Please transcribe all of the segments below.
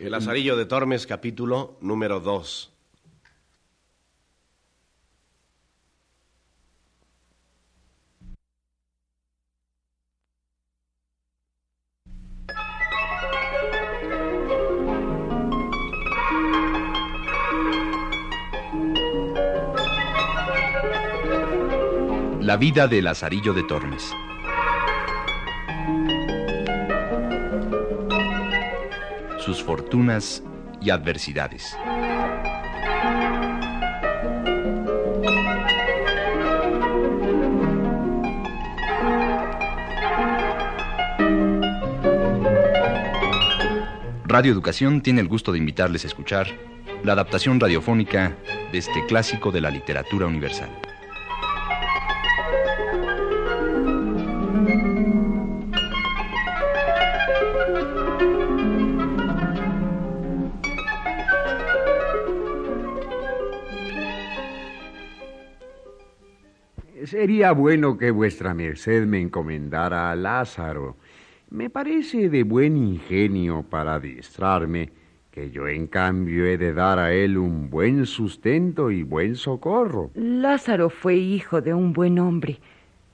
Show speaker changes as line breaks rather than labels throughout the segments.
El Lazarillo de Tormes, capítulo número 2.
La vida de Lazarillo de Tormes. Sus fortunas y adversidades. Radio Educación tiene el gusto de invitarles a escuchar la adaptación radiofónica de este clásico de la literatura universal.
Sería bueno que vuestra merced me encomendara a Lázaro. Me parece de buen ingenio para adiestrarme, que yo en cambio he de dar a él un buen sustento y buen socorro.
Lázaro fue hijo de un buen hombre,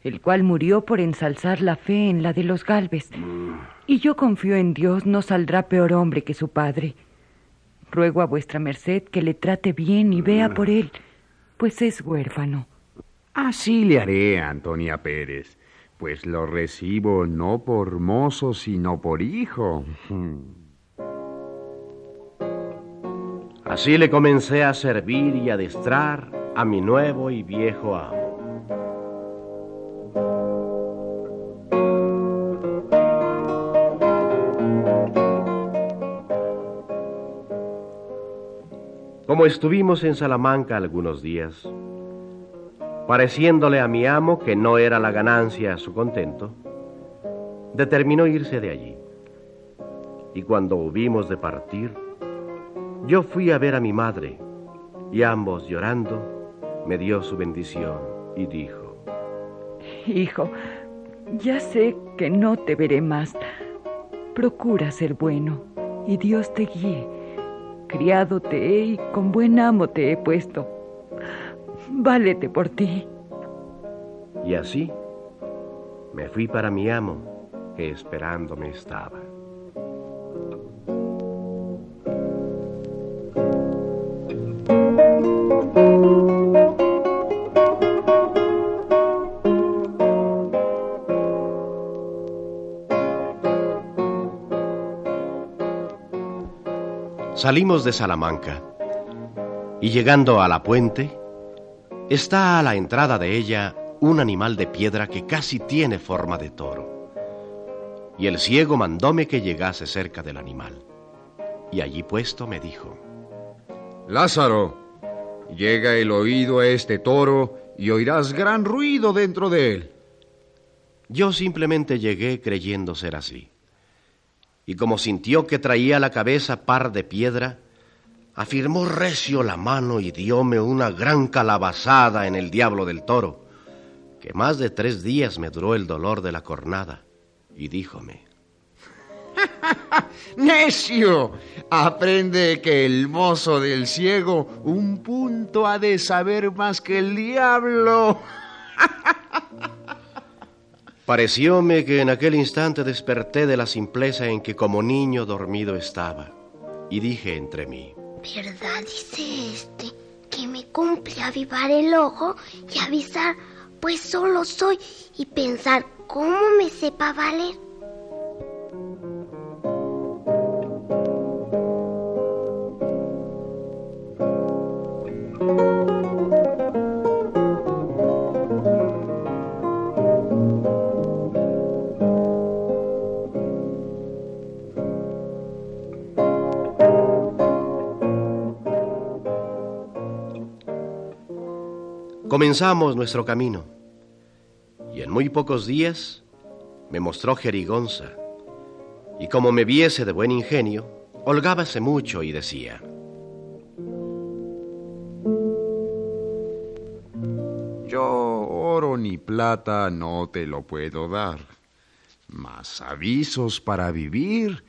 el cual murió por ensalzar la fe en la de los Galves. Y yo confío en Dios no saldrá peor hombre que su padre. Ruego a vuestra merced que le trate bien y vea por él, pues es huérfano.
Así le haré, Antonia Pérez, pues lo recibo no por mozo, sino por hijo.
Así le comencé a servir y adestrar a mi nuevo y viejo amo. Como estuvimos en Salamanca algunos días, pareciéndole a mi amo que no era la ganancia a su contento, determinó irse de allí. Y cuando hubimos de partir, yo fui a ver a mi madre, y ambos llorando, me dio su bendición y dijo,
Hijo, ya sé que no te veré más. Procura ser bueno, y Dios te guíe. Criado te he y con buen amo te he puesto. Válete por ti.
Y así me fui para mi amo, que esperándome estaba. Salimos de Salamanca y llegando a la puente, está a la entrada de ella un animal de piedra que casi tiene forma de toro. Y el ciego mandóme que llegase cerca del animal. Y allí puesto me dijo,
Lázaro, llega el oído a este toro y oirás gran ruido dentro de él.
Yo simplemente llegué creyendo ser así. Y como sintió que traía la cabeza par de piedra, afirmó recio la mano y dióme una gran calabazada en el diablo del toro, que más de tres días me duró el dolor de la cornada, y díjome,
¡Necio! Aprende que el mozo del ciego un punto ha de saber más que el diablo.
Parecióme que en aquel instante desperté de la simpleza en que como niño dormido estaba, y dije entre mí,
¿Verdad dice este que me cumple avivar el ojo y avisar, pues solo soy, y pensar cómo me sepa valer?
Comenzamos nuestro camino y en muy pocos días me mostró Jerigonza y como me viese de buen ingenio, holgábase mucho y decía,
Yo oro ni plata no te lo puedo dar, mas avisos para vivir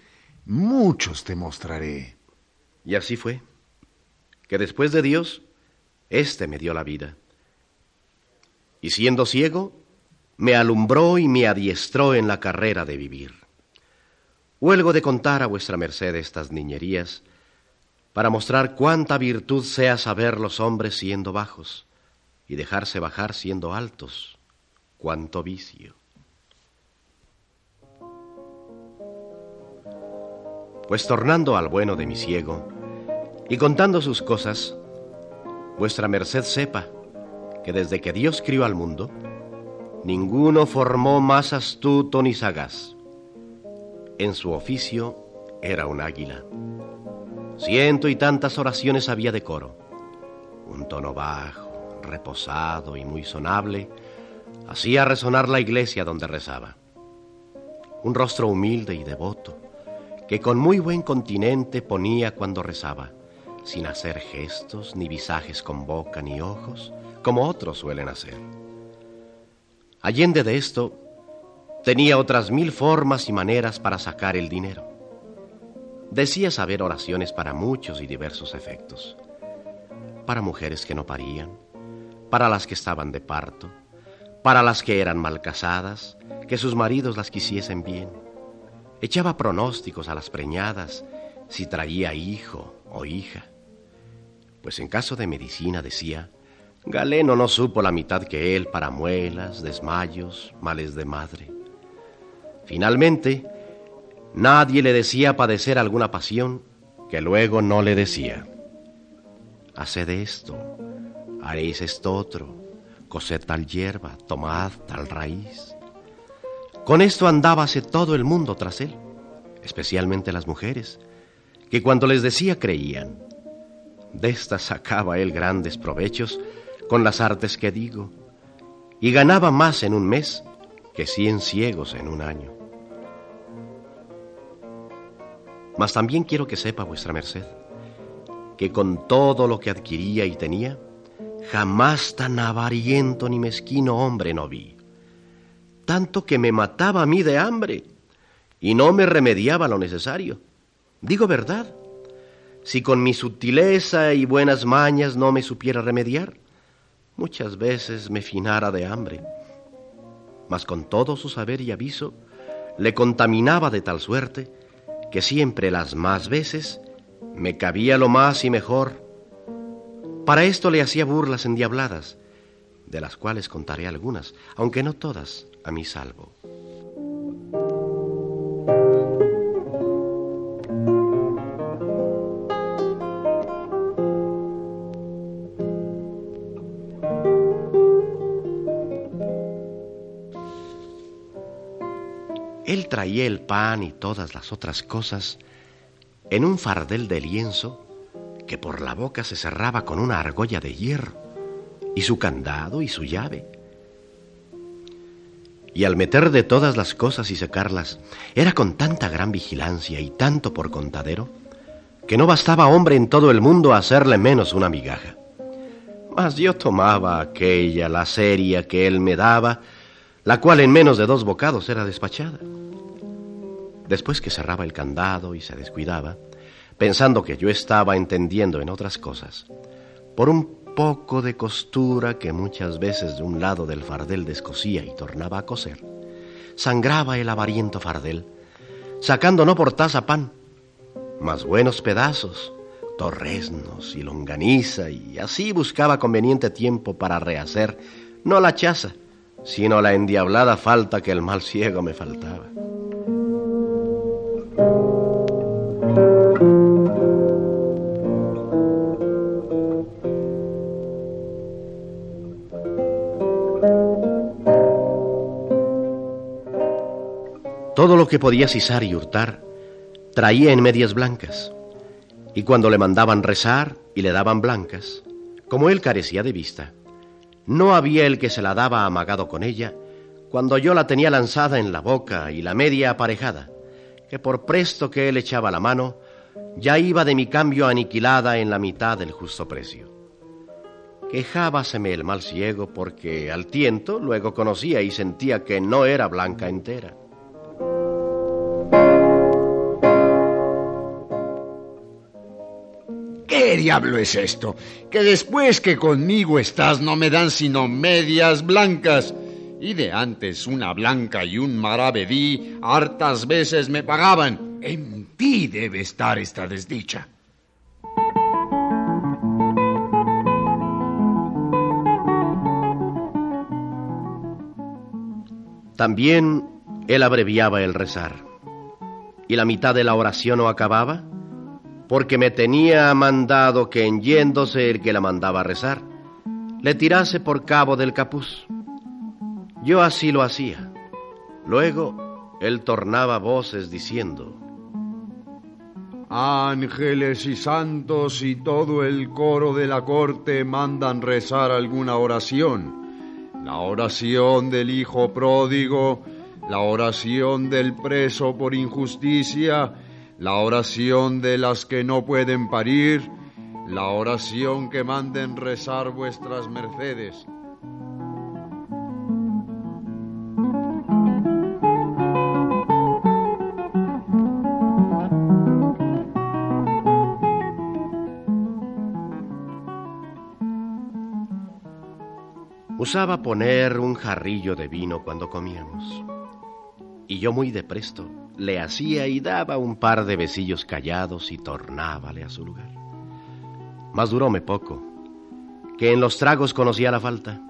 muchos te mostraré.
Y así fue, que después de Dios, éste me dio la vida. Y siendo ciego, me alumbró y me adiestró en la carrera de vivir. Huelgo de contar a vuestra merced estas niñerías, para mostrar cuánta virtud sea saber los hombres siendo bajos y dejarse bajar siendo altos, cuánto vicio. Pues tornando al bueno de mi ciego y contando sus cosas, vuestra merced sepa que desde que Dios crió al mundo, ninguno formó más astuto ni sagaz. En su oficio era un águila. Ciento y tantas oraciones había de coro. Un tono bajo, reposado y muy sonable hacía resonar la iglesia donde rezaba. Un rostro humilde y devoto que con muy buen continente ponía cuando rezaba, sin hacer gestos ni visajes con boca ni ojos, como otros suelen hacer. Allende de esto, tenía otras mil formas y maneras para sacar el dinero. Decía saber oraciones para muchos y diversos efectos. Para mujeres que no parían, para las que estaban de parto, para las que eran mal casadas, que sus maridos las quisiesen bien. Echaba pronósticos a las preñadas si traía hijo o hija. Pues en caso de medicina decía, Galeno no supo la mitad que él para muelas, desmayos, males de madre. Finalmente, nadie le decía padecer alguna pasión que luego no le decía. Haced esto, haréis esto otro, cosed tal hierba, tomad tal raíz. Con esto andábase todo el mundo tras él, especialmente las mujeres, que cuando les decía creían. De estas sacaba él grandes provechos con las artes que digo, y ganaba más en un mes que cien ciegos en un año. Mas también quiero que sepa vuestra merced que con todo lo que adquiría y tenía, jamás tan avariento ni mezquino hombre no vi. Tanto que me mataba a mí de hambre y no me remediaba lo necesario. Digo verdad, si con mi sutileza y buenas mañas no me supiera remediar, muchas veces me finara de hambre. Mas con todo su saber y aviso, le contaminaba de tal suerte que siempre las más veces me cabía lo más y mejor. Para esto le hacía burlas endiabladas, de las cuales contaré algunas, aunque no todas, a mi salvo. Él traía el pan y todas las otras cosas en un fardel de lienzo que por la boca se cerraba con una argolla de hierro, y su candado y su llave. Y al meter de todas las cosas y secarlas, era con tanta gran vigilancia y tanto por contadero, que no bastaba hombre en todo el mundo a hacerle menos una migaja. Mas yo tomaba aquella, la seria que él me daba, la cual en menos de dos bocados era despachada. Después que cerraba el candado y se descuidaba, pensando que yo estaba entendiendo en otras cosas, por un poco de costura que muchas veces de un lado del fardel descosía y tornaba a coser, sangraba el avariento fardel, sacando no por taza pan, mas buenos pedazos, torresnos y longaniza, y así buscaba conveniente tiempo para rehacer no la chaza, sino la endiablada falta que el mal ciego me faltaba. Todo lo que podía sisar y hurtar traía en medias blancas, y cuando le mandaban rezar y le daban blancas, como él carecía de vista, no había el que se la daba amagado con ella, cuando yo la tenía lanzada en la boca y la media aparejada, que por presto que él echaba la mano, ya iba de mi cambio aniquilada en la mitad del justo precio. Quejábaseme el mal ciego porque al tiento luego conocía y sentía que no era blanca entera.
¿Qué diablo es esto? Que después que conmigo estás no me dan sino medias blancas. Y de antes una blanca y un maravedí hartas veces me pagaban. En ti debe estar esta desdicha.
También él abreviaba el rezar. Y la mitad de la oración no acababa, porque me tenía mandado que en yéndose el que la mandaba rezar, le tirase por cabo del capuz. Yo así lo hacía. Luego él tornaba voces diciendo,
Ángeles y santos y todo el coro de la corte mandan rezar alguna oración. La oración del hijo pródigo, la oración del preso por injusticia, la oración de las que no pueden parir, la oración que manden rezar vuestras mercedes.
Usaba poner un jarrillo de vino cuando comíamos. Y yo muy de presto le hacía y daba un par de besillos callados y tornábale a su lugar. Mas duróme poco, que en los tragos conocía la falta,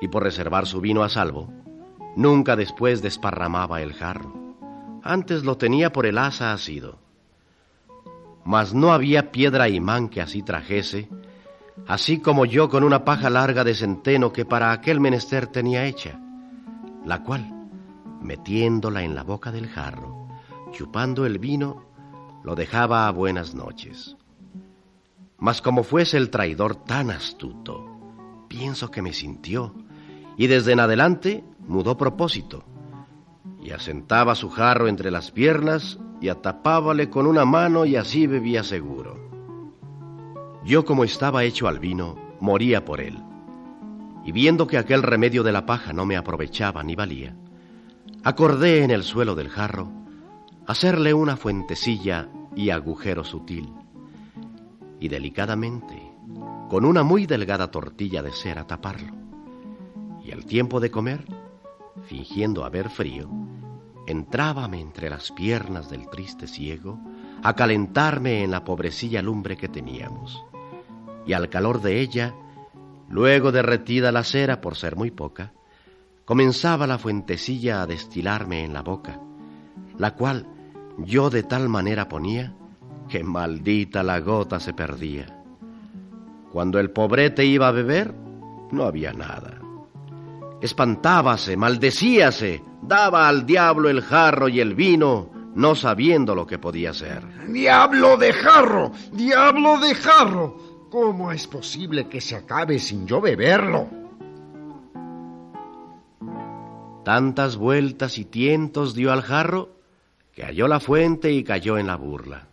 y por reservar su vino a salvo, nunca después desparramaba el jarro. Antes lo tenía por el asa asido. Mas no había piedra imán que así trajese, así como yo con una paja larga de centeno que para aquel menester tenía hecha, la cual, metiéndola en la boca del jarro, chupando el vino, lo dejaba a buenas noches. Mas como fuese el traidor tan astuto, pienso que me sintió, y desde en adelante mudó propósito, y asentaba su jarro entre las piernas y atapábale con una mano y así bebía seguro. Yo como estaba hecho al vino, moría por él. Y viendo que aquel remedio de la paja no me aprovechaba ni valía, acordé en el suelo del jarro hacerle una fuentecilla y agujero sutil. Y delicadamente, con una muy delgada tortilla de cera taparlo. Y al tiempo de comer, fingiendo haber frío, entrábame entre las piernas del triste ciego a calentarme en la pobrecilla lumbre que teníamos y al calor de ella, luego derretida la cera por ser muy poca, comenzaba la fuentecilla a destilarme en la boca, la cual yo de tal manera ponía que maldita la gota se perdía. Cuando el pobrete iba a beber, no había nada. Espantábase, maldecíase, daba al diablo el jarro y el vino, no sabiendo lo que podía ser.
¡Diablo de jarro! ¡Diablo de jarro! ¿Cómo es posible que se acabe sin yo beberlo?
Tantas vueltas y tientos dio al jarro que halló la fuente y cayó en la burla.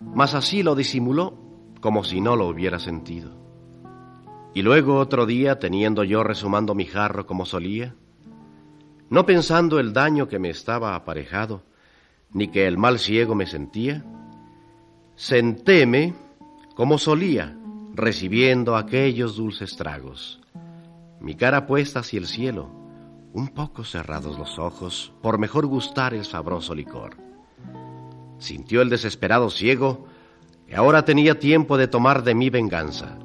Mas así lo disimuló como si no lo hubiera sentido. Y luego otro día, teniendo yo resumando mi jarro como solía, no pensando el daño que me estaba aparejado, ni que el mal ciego me sentía, sentéme como solía, recibiendo aquellos dulces tragos. Mi cara puesta hacia el cielo, un poco cerrados los ojos, por mejor gustar el sabroso licor. Sintió el desesperado ciego que ahora tenía tiempo de tomar de mí venganza,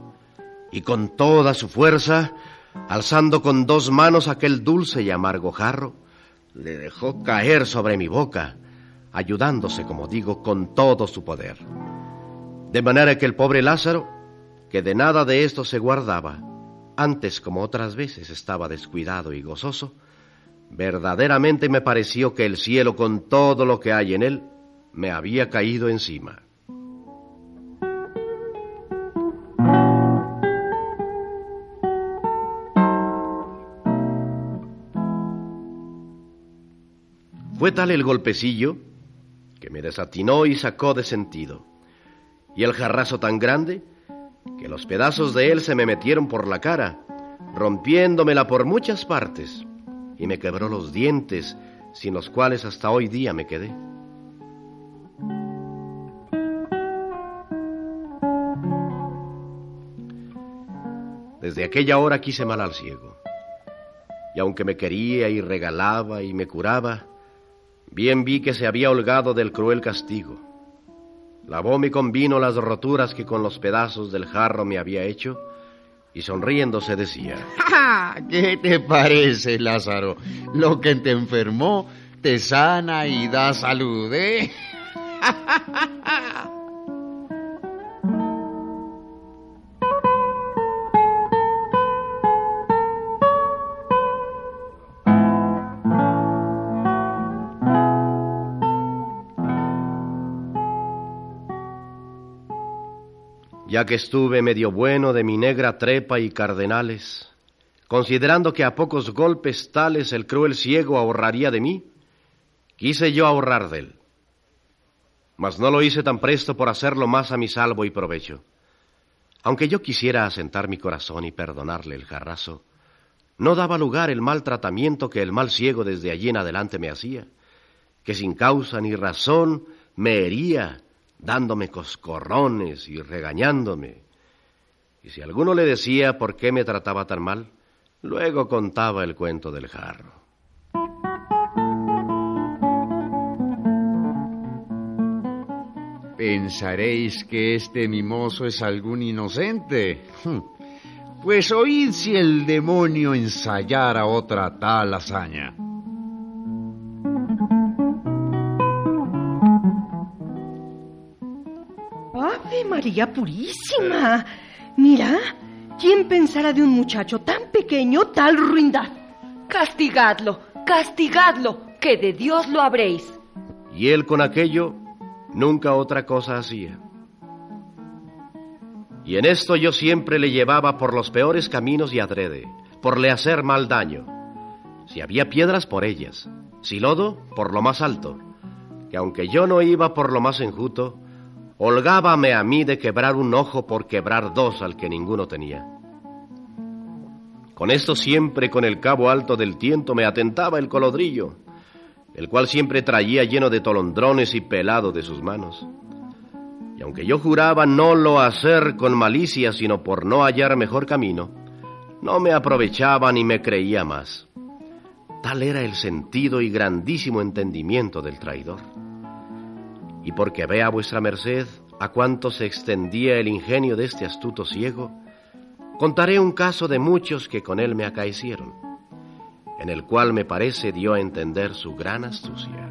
y con toda su fuerza, alzando con dos manos aquel dulce y amargo jarro, le dejó caer sobre mi boca, ayudándose, como digo, con todo su poder. De manera que el pobre Lázaro, que de nada de esto se guardaba, antes como otras veces estaba descuidado y gozoso, verdaderamente me pareció que el cielo con todo lo que hay en él me había caído encima. Fue tal el golpecillo que me desatinó y sacó de sentido y el jarrazo tan grande que los pedazos de él se me metieron por la cara, rompiéndomela por muchas partes, y me quebró los dientes, sin los cuales hasta hoy día me quedé. Desde aquella hora quise mal al ciego, y aunque me quería y regalaba y me curaba, bien vi que se había holgado del cruel castigo Lavóme con vino las roturas que con los pedazos del jarro me había hecho, y sonriéndose decía,
¿Qué te parece, Lázaro? Lo que te enfermó te sana y da salud, ¿eh?
ya que estuve medio bueno de mi negra trepa y cardenales, considerando que a pocos golpes tales el cruel ciego ahorraría de mí, quise yo ahorrar de él. Mas no lo hice tan presto por hacerlo más a mi salvo y provecho. Aunque yo quisiera asentar mi corazón y perdonarle el jarrazo, no daba lugar el mal tratamiento que el mal ciego desde allí en adelante me hacía, que sin causa ni razón me hería dándome coscorrones y regañándome. Y si alguno le decía por qué me trataba tan mal, luego contaba el cuento del jarro.
Pensaréis que este mimoso es algún inocente. Hm. Pues oíd si el demonio ensayara otra tal hazaña.
María Purísima. Mira, ¿quién pensara de un muchacho tan pequeño tal ruindad?
Castigadlo, castigadlo, que de Dios lo habréis.
Y él con aquello nunca otra cosa hacía. Y en esto yo siempre le llevaba por los peores caminos y adrede, por le hacer mal daño. Si había piedras, por ellas. Si lodo, por lo más alto. Que aunque yo no iba por lo más enjuto, holgábame a mí de quebrar un ojo por quebrar dos al que ninguno tenía. Con esto siempre con el cabo alto del tiento me atentaba el colodrillo, el cual siempre traía lleno de tolondrones y pelado de sus manos. Y aunque yo juraba no lo hacer con malicia, sino por no hallar mejor camino, no me aprovechaba ni me creía más. Tal era el sentido y grandísimo entendimiento del traidor y porque vea vuestra merced a cuánto se extendía el ingenio de este astuto ciego, contaré un caso de muchos que con él me acaecieron, en el cual me parece dio a entender su gran astucia.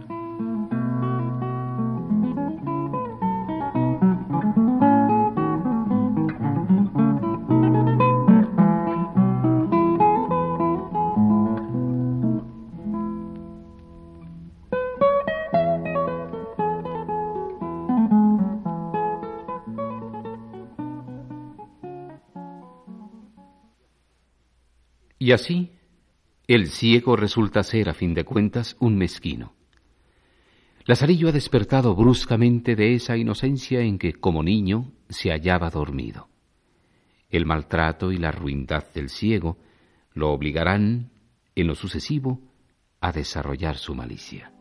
Y así, el ciego resulta ser, a fin de cuentas, un mezquino. Lazarillo ha despertado bruscamente de esa inocencia en que, como niño, se hallaba dormido. El maltrato y la ruindad del ciego lo obligarán, en lo sucesivo, a desarrollar su malicia.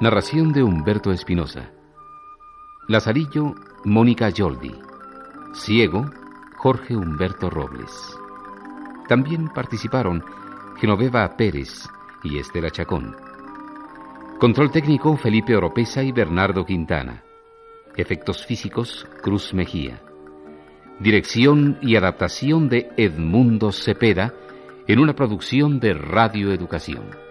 Narración de Humberto Espinosa. Lazarillo, Mónica Yoldi. Ciego, Jorge Humberto Robles. También participaron Genoveva Pérez y Estela Chacón. Control técnico Felipe Oropesa y Bernardo Quintana. Efectos físicos Cruz Mejía. Dirección y adaptación de Edmundo Cepeda en una producción de Radio Educación.